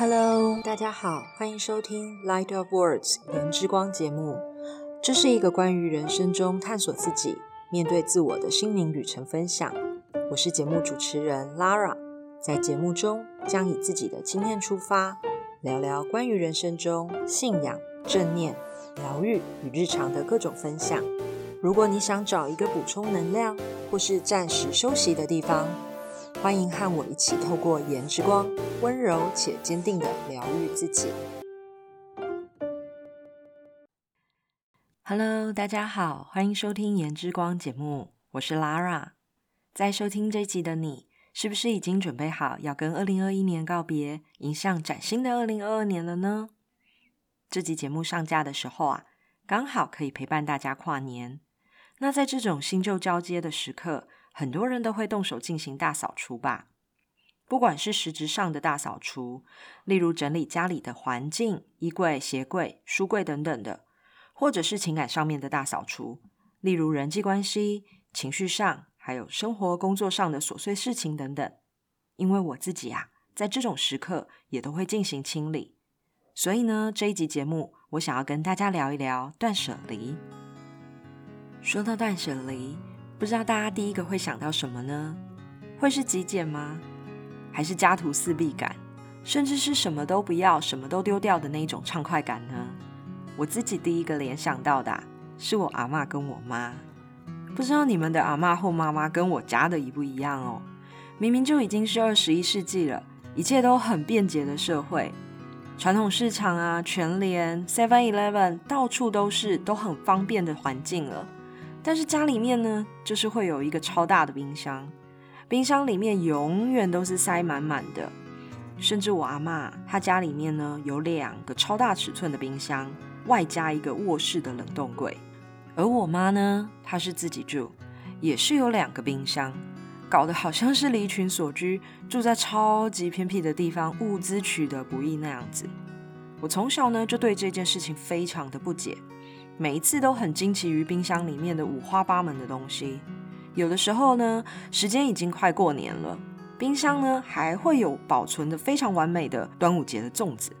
Hello，大家好，欢迎收听《Light of Words》言之光节目。这是一个关于人生中探索自己、面对自我的心灵旅程分享。我是节目主持人 Lara，在节目中将以自己的经验出发，聊聊关于人生中信仰、正念、疗愈与日常的各种分享。如果你想找一个补充能量或是暂时休息的地方，欢迎和我一起透过颜之光，温柔且坚定的疗愈自己。Hello，大家好，欢迎收听颜之光节目，我是 Lara。在收听这集的你，是不是已经准备好要跟二零二一年告别，迎向崭新的二零二二年了呢？这集节目上架的时候啊，刚好可以陪伴大家跨年。那在这种新旧交接的时刻，很多人都会动手进行大扫除吧，不管是实质上的大扫除，例如整理家里的环境、衣柜、鞋柜、书柜等等的，或者是情感上面的大扫除，例如人际关系、情绪上，还有生活工作上的琐碎事情等等。因为我自己啊，在这种时刻也都会进行清理，所以呢，这一集节目我想要跟大家聊一聊断舍离。说到断舍离。不知道大家第一个会想到什么呢？会是极简吗？还是家徒四壁感？甚至是什么都不要、什么都丢掉的那一种畅快感呢？我自己第一个联想到的是我阿妈跟我妈。不知道你们的阿妈或妈妈跟我家的一不一样哦？明明就已经是二十一世纪了，一切都很便捷的社会，传统市场啊、全联、Seven Eleven 到处都是，都很方便的环境了。但是家里面呢，就是会有一个超大的冰箱，冰箱里面永远都是塞满满的。甚至我阿妈她家里面呢，有两个超大尺寸的冰箱，外加一个卧室的冷冻柜。而我妈呢，她是自己住，也是有两个冰箱，搞得好像是离群所居，住在超级偏僻的地方，物资取得不易那样子。我从小呢，就对这件事情非常的不解。每一次都很惊奇于冰箱里面的五花八门的东西。有的时候呢，时间已经快过年了，冰箱呢还会有保存的非常完美的端午节的粽子。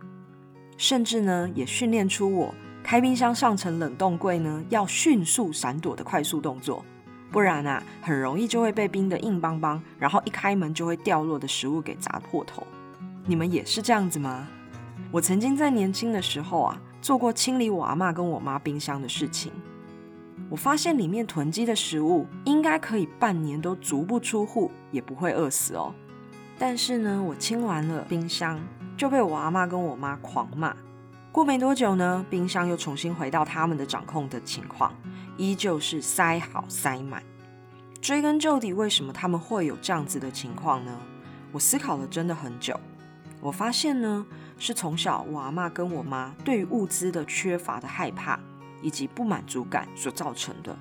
甚至呢，也训练出我开冰箱上层冷冻柜呢要迅速闪躲的快速动作，不然啊，很容易就会被冰的硬邦邦，然后一开门就会掉落的食物给砸破头。你们也是这样子吗？我曾经在年轻的时候啊。做过清理我阿妈跟我妈冰箱的事情，我发现里面囤积的食物应该可以半年都足不出户，也不会饿死哦。但是呢，我清完了冰箱，就被我阿妈跟我妈狂骂。过没多久呢，冰箱又重新回到他们的掌控的情况，依旧是塞好塞满。追根究底，为什么他们会有这样子的情况呢？我思考了真的很久，我发现呢。是从小我阿妈跟我妈对于物资的缺乏的害怕以及不满足感所造成的。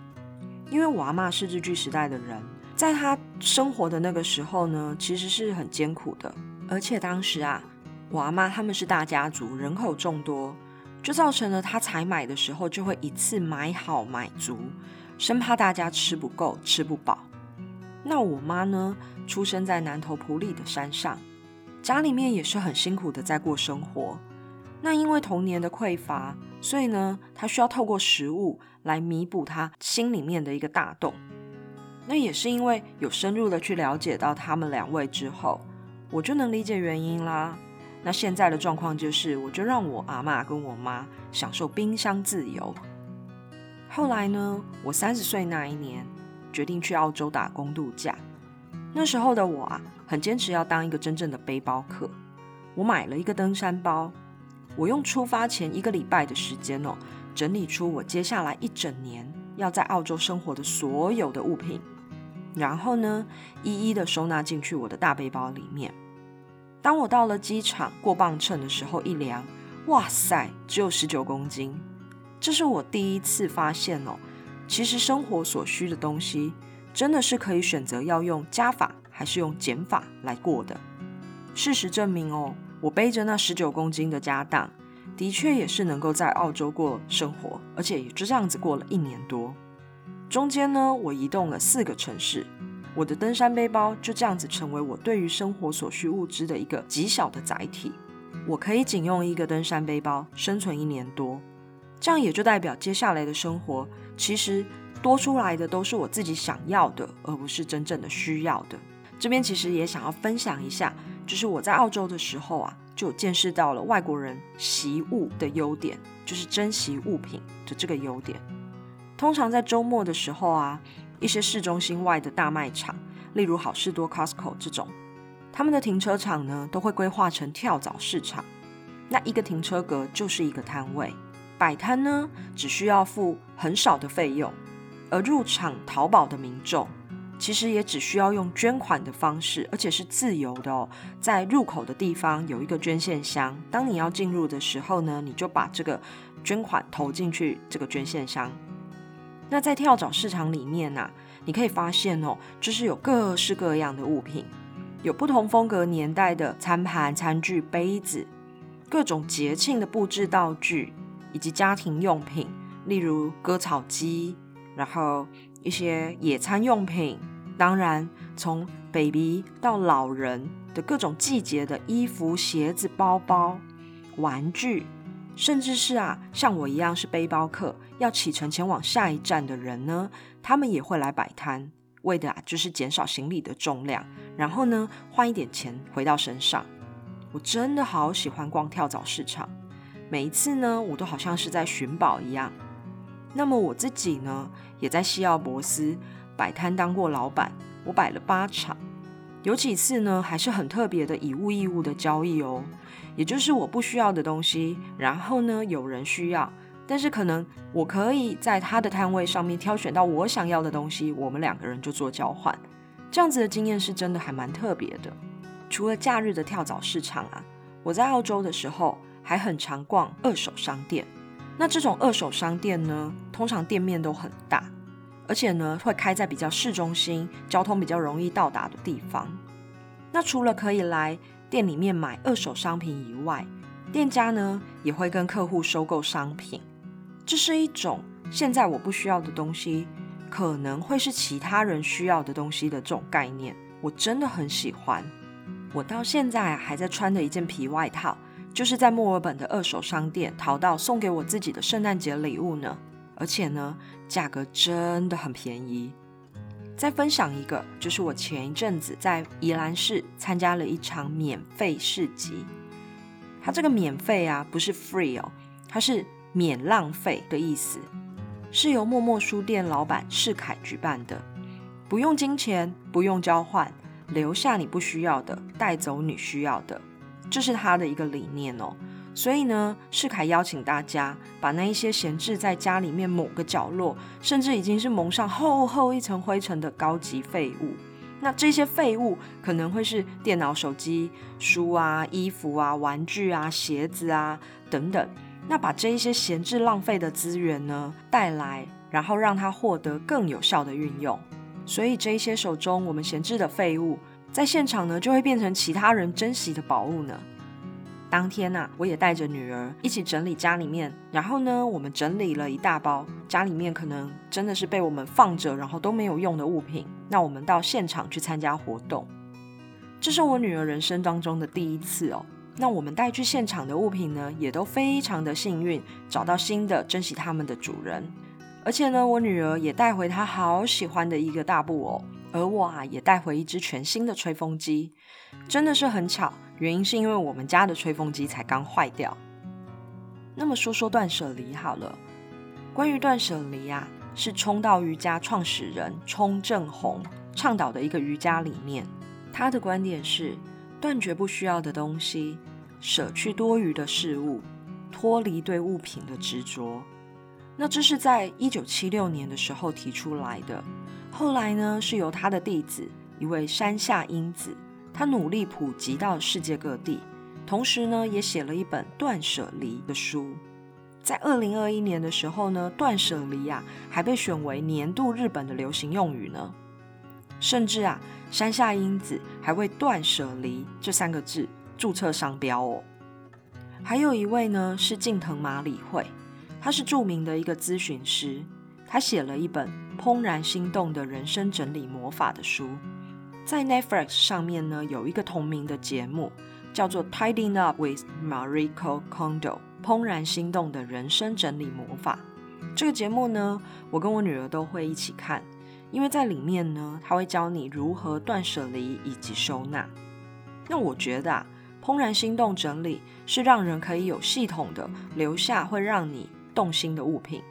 因为我阿妈是日据时代的人，在她生活的那个时候呢，其实是很艰苦的。而且当时啊，我阿妈他们是大家族，人口众多，就造成了她采买的时候就会一次买好买足，生怕大家吃不够、吃不饱。那我妈呢，出生在南投埔里的山上。家里面也是很辛苦的在过生活，那因为童年的匮乏，所以呢，他需要透过食物来弥补他心里面的一个大洞。那也是因为有深入的去了解到他们两位之后，我就能理解原因啦。那现在的状况就是，我就让我阿妈跟我妈享受冰箱自由。后来呢，我三十岁那一年，决定去澳洲打工度假。那时候的我啊。很坚持要当一个真正的背包客，我买了一个登山包，我用出发前一个礼拜的时间哦，整理出我接下来一整年要在澳洲生活的所有的物品，然后呢，一一的收纳进去我的大背包里面。当我到了机场过磅秤的时候，一量，哇塞，只有十九公斤。这是我第一次发现哦，其实生活所需的东西真的是可以选择要用加法。还是用减法来过的。事实证明哦，我背着那十九公斤的家当，的确也是能够在澳洲过生活，而且也就这样子过了一年多。中间呢，我移动了四个城市，我的登山背包就这样子成为我对于生活所需物资的一个极小的载体。我可以仅用一个登山背包生存一年多，这样也就代表接下来的生活其实多出来的都是我自己想要的，而不是真正的需要的。这边其实也想要分享一下，就是我在澳洲的时候啊，就见识到了外国人习物的优点，就是珍惜物品的这个优点。通常在周末的时候啊，一些市中心外的大卖场，例如好事多 （Costco） 这种，他们的停车场呢都会规划成跳蚤市场。那一个停车格就是一个摊位，摆摊呢只需要付很少的费用，而入场淘宝的民众。其实也只需要用捐款的方式，而且是自由的哦。在入口的地方有一个捐献箱，当你要进入的时候呢，你就把这个捐款投进去这个捐献箱。那在跳蚤市场里面呢，你可以发现哦，就是有各式各样的物品，有不同风格年代的餐盘、餐具、杯子，各种节庆的布置道具，以及家庭用品，例如割草机，然后。一些野餐用品，当然从 baby 到老人的各种季节的衣服、鞋子、包包、玩具，甚至是啊，像我一样是背包客，要启程前往下一站的人呢，他们也会来摆摊，为的啊就是减少行李的重量，然后呢换一点钱回到身上。我真的好喜欢逛跳蚤市场，每一次呢，我都好像是在寻宝一样。那么我自己呢，也在西奥博斯摆摊当过老板，我摆了八场，有几次呢还是很特别的以物易物的交易哦，也就是我不需要的东西，然后呢有人需要，但是可能我可以在他的摊位上面挑选到我想要的东西，我们两个人就做交换，这样子的经验是真的还蛮特别的。除了假日的跳蚤市场啊，我在澳洲的时候还很常逛二手商店。那这种二手商店呢，通常店面都很大，而且呢会开在比较市中心、交通比较容易到达的地方。那除了可以来店里面买二手商品以外，店家呢也会跟客户收购商品。这是一种现在我不需要的东西，可能会是其他人需要的东西的这种概念，我真的很喜欢。我到现在还在穿的一件皮外套。就是在墨尔本的二手商店淘到送给我自己的圣诞节礼物呢，而且呢，价格真的很便宜。再分享一个，就是我前一阵子在宜兰市参加了一场免费市集。它这个免费啊，不是 free 哦，它是免浪费的意思，是由默默书店老板世凯举办的，不用金钱，不用交换，留下你不需要的，带走你需要的。这是他的一个理念哦，所以呢，世凯邀请大家把那一些闲置在家里面某个角落，甚至已经是蒙上厚厚一层灰尘的高级废物，那这些废物可能会是电脑、手机、书啊、衣服啊、玩具啊、鞋子啊等等，那把这一些闲置浪费的资源呢带来，然后让它获得更有效的运用，所以这一些手中我们闲置的废物。在现场呢，就会变成其他人珍惜的宝物呢。当天呐，我也带着女儿一起整理家里面，然后呢，我们整理了一大包家里面可能真的是被我们放着，然后都没有用的物品。那我们到现场去参加活动，这是我女儿人生当中的第一次哦。那我们带去现场的物品呢，也都非常的幸运，找到新的珍惜他们的主人。而且呢，我女儿也带回她好喜欢的一个大布偶。而我啊，也带回一只全新的吹风机，真的是很巧。原因是因为我们家的吹风机才刚坏掉。那么说说断舍离好了。关于断舍离啊，是冲到瑜伽创始人冲正弘倡导的一个瑜伽理念。他的观点是：断绝不需要的东西，舍去多余的事物，脱离对物品的执着。那这是在一九七六年的时候提出来的。后来呢，是由他的弟子一位山下英子，他努力普及到世界各地，同时呢，也写了一本断舍离的书。在二零二一年的时候呢，断舍离啊，还被选为年度日本的流行用语呢。甚至啊，山下英子还为断舍离这三个字注册商标哦。还有一位呢，是近藤麻里惠，他是著名的一个咨询师，他写了一本。怦然心动的人生整理魔法的书，在 Netflix 上面呢有一个同名的节目，叫做《Tidying Up with Mariko Kondo》怦然心动的人生整理魔法。这个节目呢，我跟我女儿都会一起看，因为在里面呢，他会教你如何断舍离以及收纳。那我觉得啊，怦然心动整理是让人可以有系统的留下会让你动心的物品，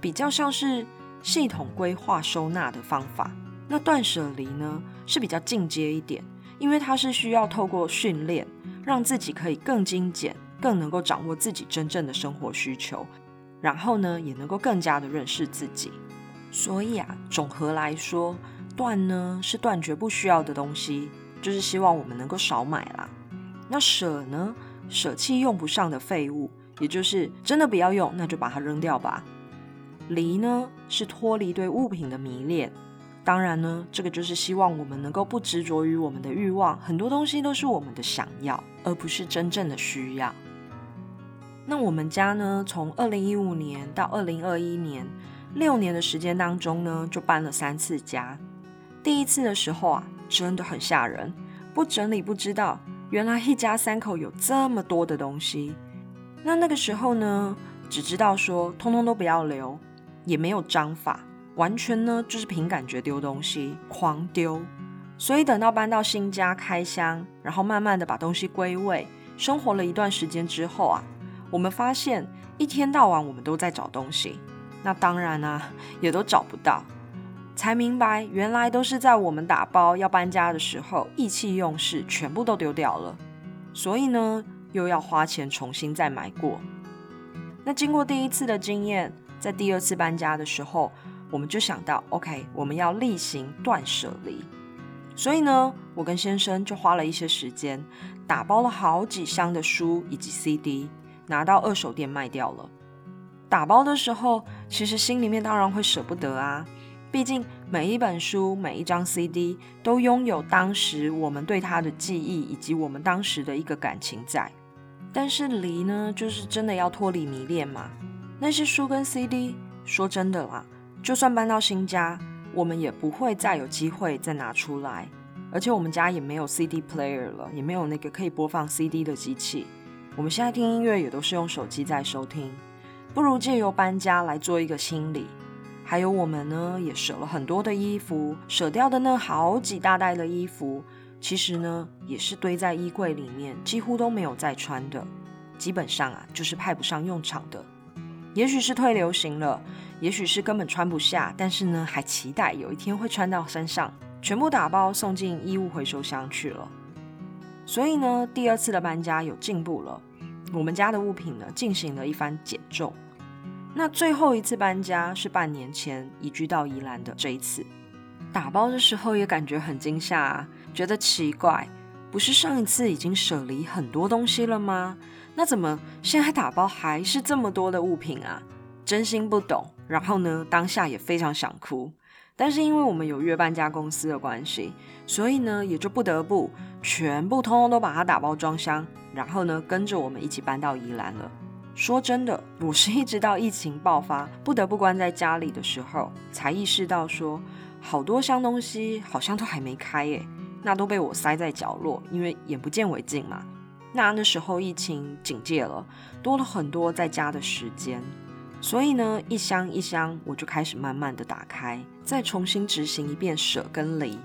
比较像是系统规划收纳的方法。那断舍离呢，是比较进阶一点，因为它是需要透过训练，让自己可以更精简，更能够掌握自己真正的生活需求。然后呢，也能够更加的认识自己。所以啊，总和来说，断呢是断绝不需要的东西，就是希望我们能够少买啦。那舍呢，舍弃用不上的废物，也就是真的不要用，那就把它扔掉吧。离呢，是脱离对物品的迷恋。当然呢，这个就是希望我们能够不执着于我们的欲望，很多东西都是我们的想要，而不是真正的需要。那我们家呢，从二零一五年到二零二一年，六年的时间当中呢，就搬了三次家。第一次的时候啊，真的很吓人，不整理不知道，原来一家三口有这么多的东西。那那个时候呢，只知道说通通都不要留，也没有章法，完全呢就是凭感觉丢东西，狂丢。所以等到搬到新家开箱，然后慢慢的把东西归位，生活了一段时间之后啊。我们发现一天到晚我们都在找东西，那当然啊，也都找不到，才明白原来都是在我们打包要搬家的时候意气用事，全部都丢掉了。所以呢，又要花钱重新再买过。那经过第一次的经验，在第二次搬家的时候，我们就想到，OK，我们要例行断舍离。所以呢，我跟先生就花了一些时间，打包了好几箱的书以及 CD。拿到二手店卖掉了。打包的时候，其实心里面当然会舍不得啊，毕竟每一本书、每一张 CD 都拥有当时我们对它的记忆，以及我们当时的一个感情在。但是离呢，就是真的要脱离迷恋嘛。那些书跟 CD，说真的啦，就算搬到新家，我们也不会再有机会再拿出来。而且我们家也没有 CD player 了，也没有那个可以播放 CD 的机器。我们现在听音乐也都是用手机在收听，不如借由搬家来做一个清理。还有我们呢，也舍了很多的衣服，舍掉的那好几大袋的衣服，其实呢也是堆在衣柜里面，几乎都没有再穿的。基本上啊，就是派不上用场的。也许是退流行了，也许是根本穿不下，但是呢，还期待有一天会穿到身上，全部打包送进衣物回收箱去了。所以呢，第二次的搬家有进步了，我们家的物品呢进行了一番减重。那最后一次搬家是半年前移居到宜兰的这一次，打包的时候也感觉很惊吓，觉得奇怪，不是上一次已经舍离很多东西了吗？那怎么现在打包还是这么多的物品啊？真心不懂。然后呢，当下也非常想哭。但是因为我们有约搬家公司的关系，所以呢也就不得不全部通通都把它打包装箱，然后呢跟着我们一起搬到宜兰了。说真的，我是一直到疫情爆发，不得不关在家里的时候，才意识到说，好多箱东西好像都还没开诶，那都被我塞在角落，因为眼不见为净嘛。那那时候疫情警戒了，多了很多在家的时间。所以呢，一箱一箱，我就开始慢慢的打开，再重新执行一遍舍跟离，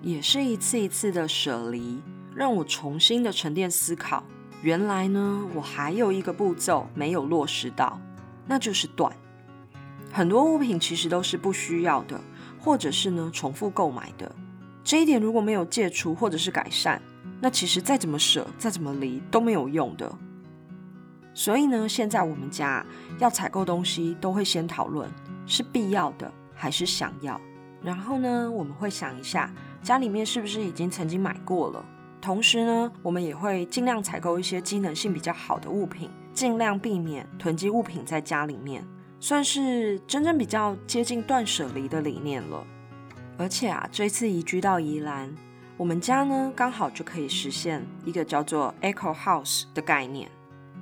也是一次一次的舍离，让我重新的沉淀思考。原来呢，我还有一个步骤没有落实到，那就是断。很多物品其实都是不需要的，或者是呢重复购买的。这一点如果没有戒除或者是改善，那其实再怎么舍，再怎么离都没有用的。所以呢，现在我们家要采购东西，都会先讨论是必要的还是想要。然后呢，我们会想一下家里面是不是已经曾经买过了。同时呢，我们也会尽量采购一些机能性比较好的物品，尽量避免囤积物品在家里面，算是真正比较接近断舍离的理念了。而且啊，这次移居到宜兰，我们家呢刚好就可以实现一个叫做 Eco House 的概念。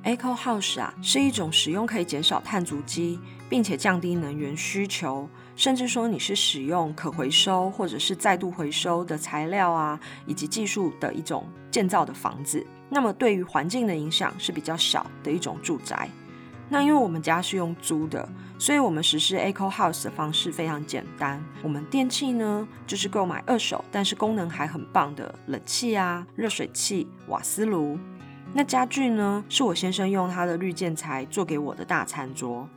Eco House 啊，是一种使用可以减少碳足迹，并且降低能源需求，甚至说你是使用可回收或者是再度回收的材料啊，以及技术的一种建造的房子，那么对于环境的影响是比较小的一种住宅。那因为我们家是用租的，所以我们实施 Eco House 的方式非常简单。我们电器呢，就是购买二手但是功能还很棒的冷气啊、热水器、瓦斯炉。那家具呢，是我先生用他的绿建材做给我的大餐桌。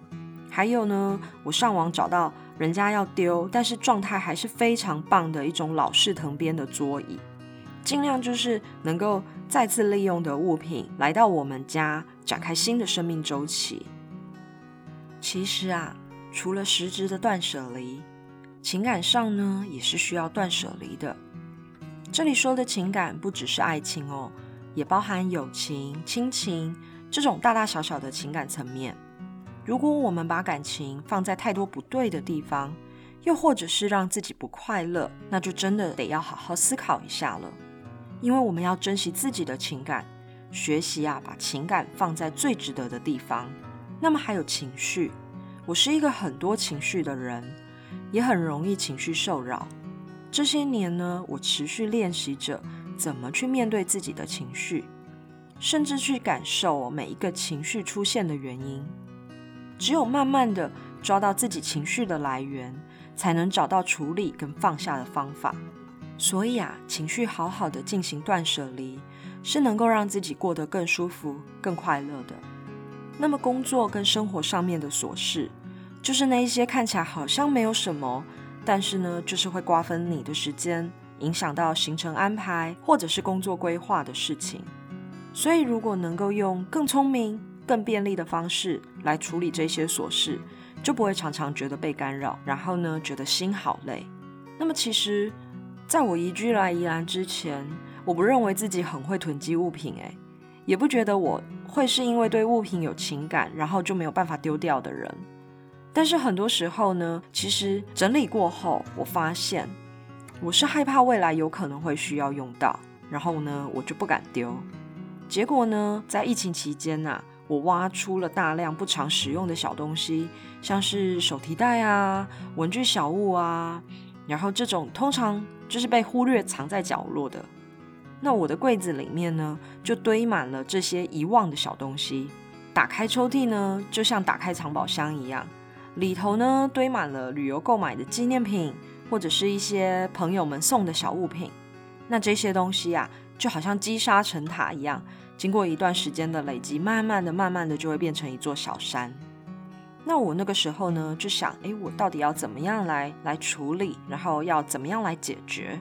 还有呢，我上网找到人家要丢，但是状态还是非常棒的一种老式藤编的桌椅。尽量就是能够再次利用的物品来到我们家，展开新的生命周期。其实啊，除了实质的断舍离，情感上呢也是需要断舍离的。这里说的情感不只是爱情哦，也包含友情、亲情这种大大小小的情感层面。如果我们把感情放在太多不对的地方，又或者是让自己不快乐，那就真的得要好好思考一下了。因为我们要珍惜自己的情感，学习啊，把情感放在最值得的地方。那么还有情绪，我是一个很多情绪的人，也很容易情绪受扰。这些年呢，我持续练习着怎么去面对自己的情绪，甚至去感受每一个情绪出现的原因。只有慢慢的抓到自己情绪的来源，才能找到处理跟放下的方法。所以啊，情绪好好的进行断舍离，是能够让自己过得更舒服、更快乐的。那么工作跟生活上面的琐事，就是那一些看起来好像没有什么，但是呢，就是会瓜分你的时间，影响到行程安排或者是工作规划的事情。所以如果能够用更聪明、更便利的方式来处理这些琐事，就不会常常觉得被干扰，然后呢，觉得心好累。那么其实。在我移居来宜兰之前，我不认为自己很会囤积物品，诶，也不觉得我会是因为对物品有情感，然后就没有办法丢掉的人。但是很多时候呢，其实整理过后，我发现我是害怕未来有可能会需要用到，然后呢，我就不敢丢。结果呢，在疫情期间呐，我挖出了大量不常使用的小东西，像是手提袋啊、文具小物啊。然后这种通常就是被忽略藏在角落的。那我的柜子里面呢，就堆满了这些遗忘的小东西。打开抽屉呢，就像打开藏宝箱一样，里头呢堆满了旅游购买的纪念品，或者是一些朋友们送的小物品。那这些东西啊，就好像积沙成塔一样，经过一段时间的累积，慢慢的、慢慢的就会变成一座小山。那我那个时候呢，就想，哎，我到底要怎么样来来处理，然后要怎么样来解决？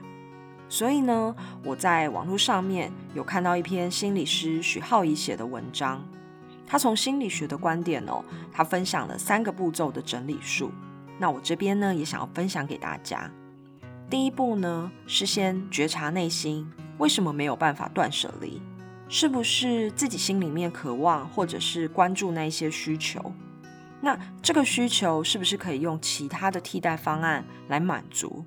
所以呢，我在网络上面有看到一篇心理师许浩怡写的文章，他从心理学的观点哦，他分享了三个步骤的整理术。那我这边呢，也想要分享给大家。第一步呢，是先觉察内心为什么没有办法断舍离，是不是自己心里面渴望或者是关注那一些需求？那这个需求是不是可以用其他的替代方案来满足？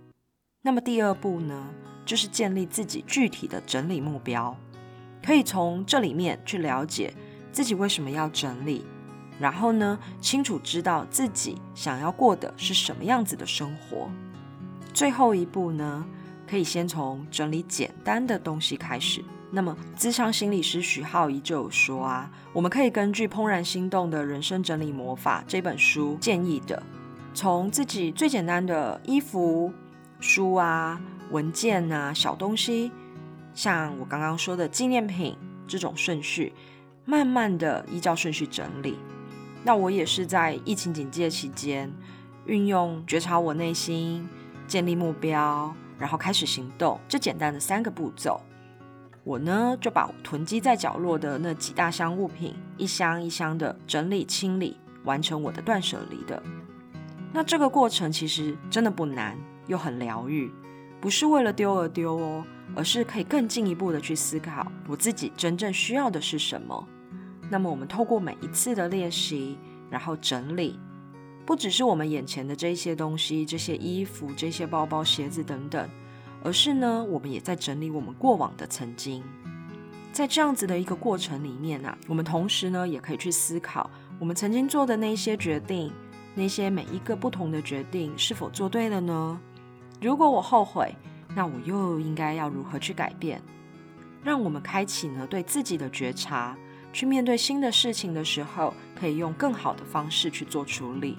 那么第二步呢，就是建立自己具体的整理目标，可以从这里面去了解自己为什么要整理，然后呢，清楚知道自己想要过的是什么样子的生活。最后一步呢，可以先从整理简单的东西开始。那么，资商心理师许浩怡就有说啊，我们可以根据《怦然心动的人生整理魔法》这本书建议的，从自己最简单的衣服、书啊、文件啊、小东西，像我刚刚说的纪念品这种顺序，慢慢的依照顺序整理。那我也是在疫情警戒期间，运用觉察我内心、建立目标，然后开始行动这简单的三个步骤。我呢就把囤积在角落的那几大箱物品，一箱一箱的整理清理，完成我的断舍离的。那这个过程其实真的不难，又很疗愈，不是为了丢而丢哦，而是可以更进一步的去思考我自己真正需要的是什么。那么我们透过每一次的练习，然后整理，不只是我们眼前的这些东西，这些衣服、这些包包、鞋子等等。而是呢，我们也在整理我们过往的曾经，在这样子的一个过程里面呢，我们同时呢也可以去思考我们曾经做的那些决定，那些每一个不同的决定是否做对了呢？如果我后悔，那我又应该要如何去改变？让我们开启呢对自己的觉察，去面对新的事情的时候，可以用更好的方式去做处理。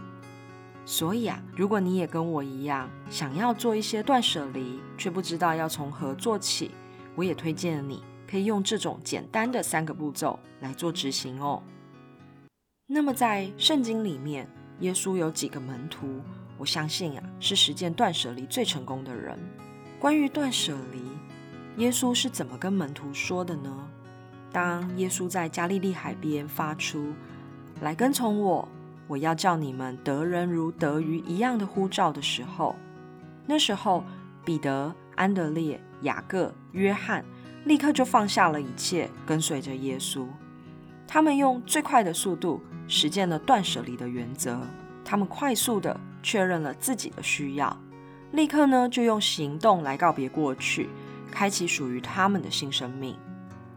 所以啊，如果你也跟我一样，想要做一些断舍离，却不知道要从何做起，我也推荐你可以用这种简单的三个步骤来做执行哦。那么在圣经里面，耶稣有几个门徒，我相信啊是实践断舍离最成功的人。关于断舍离，耶稣是怎么跟门徒说的呢？当耶稣在加利利海边发出“来跟从我，我要叫你们得人如得鱼一样的呼召”的时候，那时候彼得、安德烈、雅各、约翰立刻就放下了一切，跟随着耶稣。他们用最快的速度实践了断舍离的原则，他们快速的确认了自己的需要，立刻呢就用行动来告别过去。开启属于他们的新生命。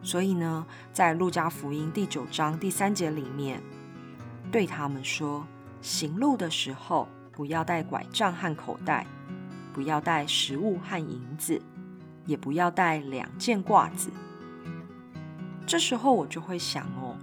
所以呢，在路加福音第九章第三节里面，对他们说：行路的时候，不要带拐杖和口袋，不要带食物和银子，也不要带两件褂子。这时候我就会想哦，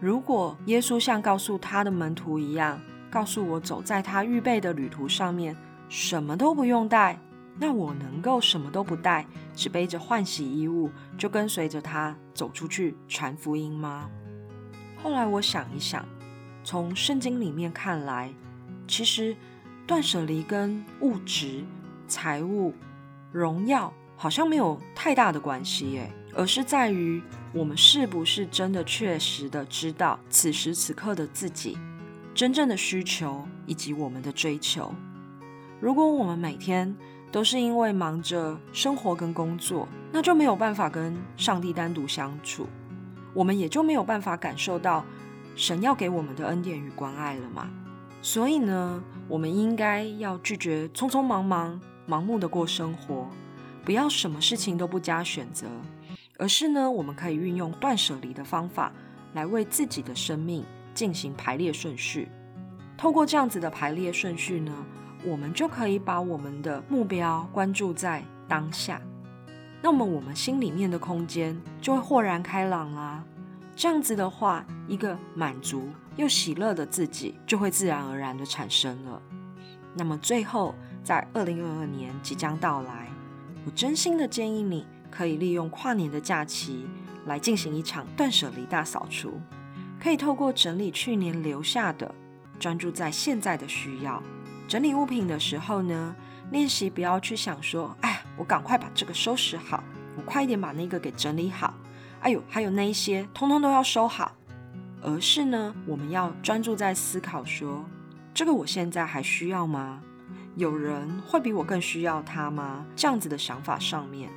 如果耶稣像告诉他的门徒一样，告诉我走在他预备的旅途上面，什么都不用带。那我能够什么都不带，只背着换洗衣物，就跟随着他走出去传福音吗？后来我想一想，从圣经里面看来，其实断舍离跟物质、财物、荣耀好像没有太大的关系耶，而是在于我们是不是真的确实的知道此时此刻的自己真正的需求以及我们的追求。如果我们每天都是因为忙着生活跟工作，那就没有办法跟上帝单独相处，我们也就没有办法感受到神要给我们的恩典与关爱了嘛。所以呢，我们应该要拒绝匆匆忙忙、盲目的过生活，不要什么事情都不加选择，而是呢，我们可以运用断舍离的方法来为自己的生命进行排列顺序。透过这样子的排列顺序呢。我们就可以把我们的目标关注在当下，那么我们心里面的空间就会豁然开朗啦。这样子的话，一个满足又喜乐的自己就会自然而然的产生了。那么最后，在二零二二年即将到来，我真心的建议你可以利用跨年的假期来进行一场断舍离大扫除，可以透过整理去年留下的，专注在现在的需要。整理物品的时候呢，练习不要去想说，哎，我赶快把这个收拾好，我快一点把那个给整理好，哎呦，还有那一些，通通都要收好。而是呢，我们要专注在思考说，这个我现在还需要吗？有人会比我更需要它吗？这样子的想法上面。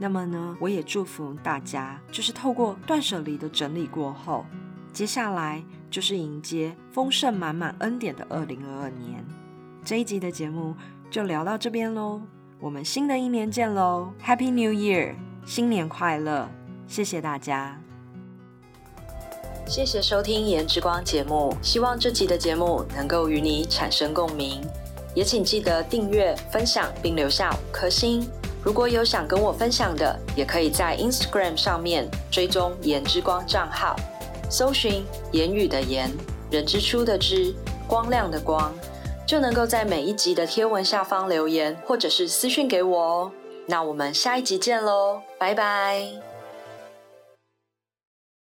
那么呢，我也祝福大家，就是透过断舍离的整理过后，接下来就是迎接丰盛满满恩典的二零二二年。这一集的节目就聊到这边喽，我们新的一年见喽，Happy New Year，新年快乐！谢谢大家，谢谢收听颜之光节目，希望这集的节目能够与你产生共鸣，也请记得订阅、分享并留下五颗星。如果有想跟我分享的，也可以在 Instagram 上面追踪颜之光账号，搜寻言语的言，人之初的知，光亮的光。就能够在每一集的贴文下方留言，或者是私讯给我哦。那我们下一集见喽，拜拜。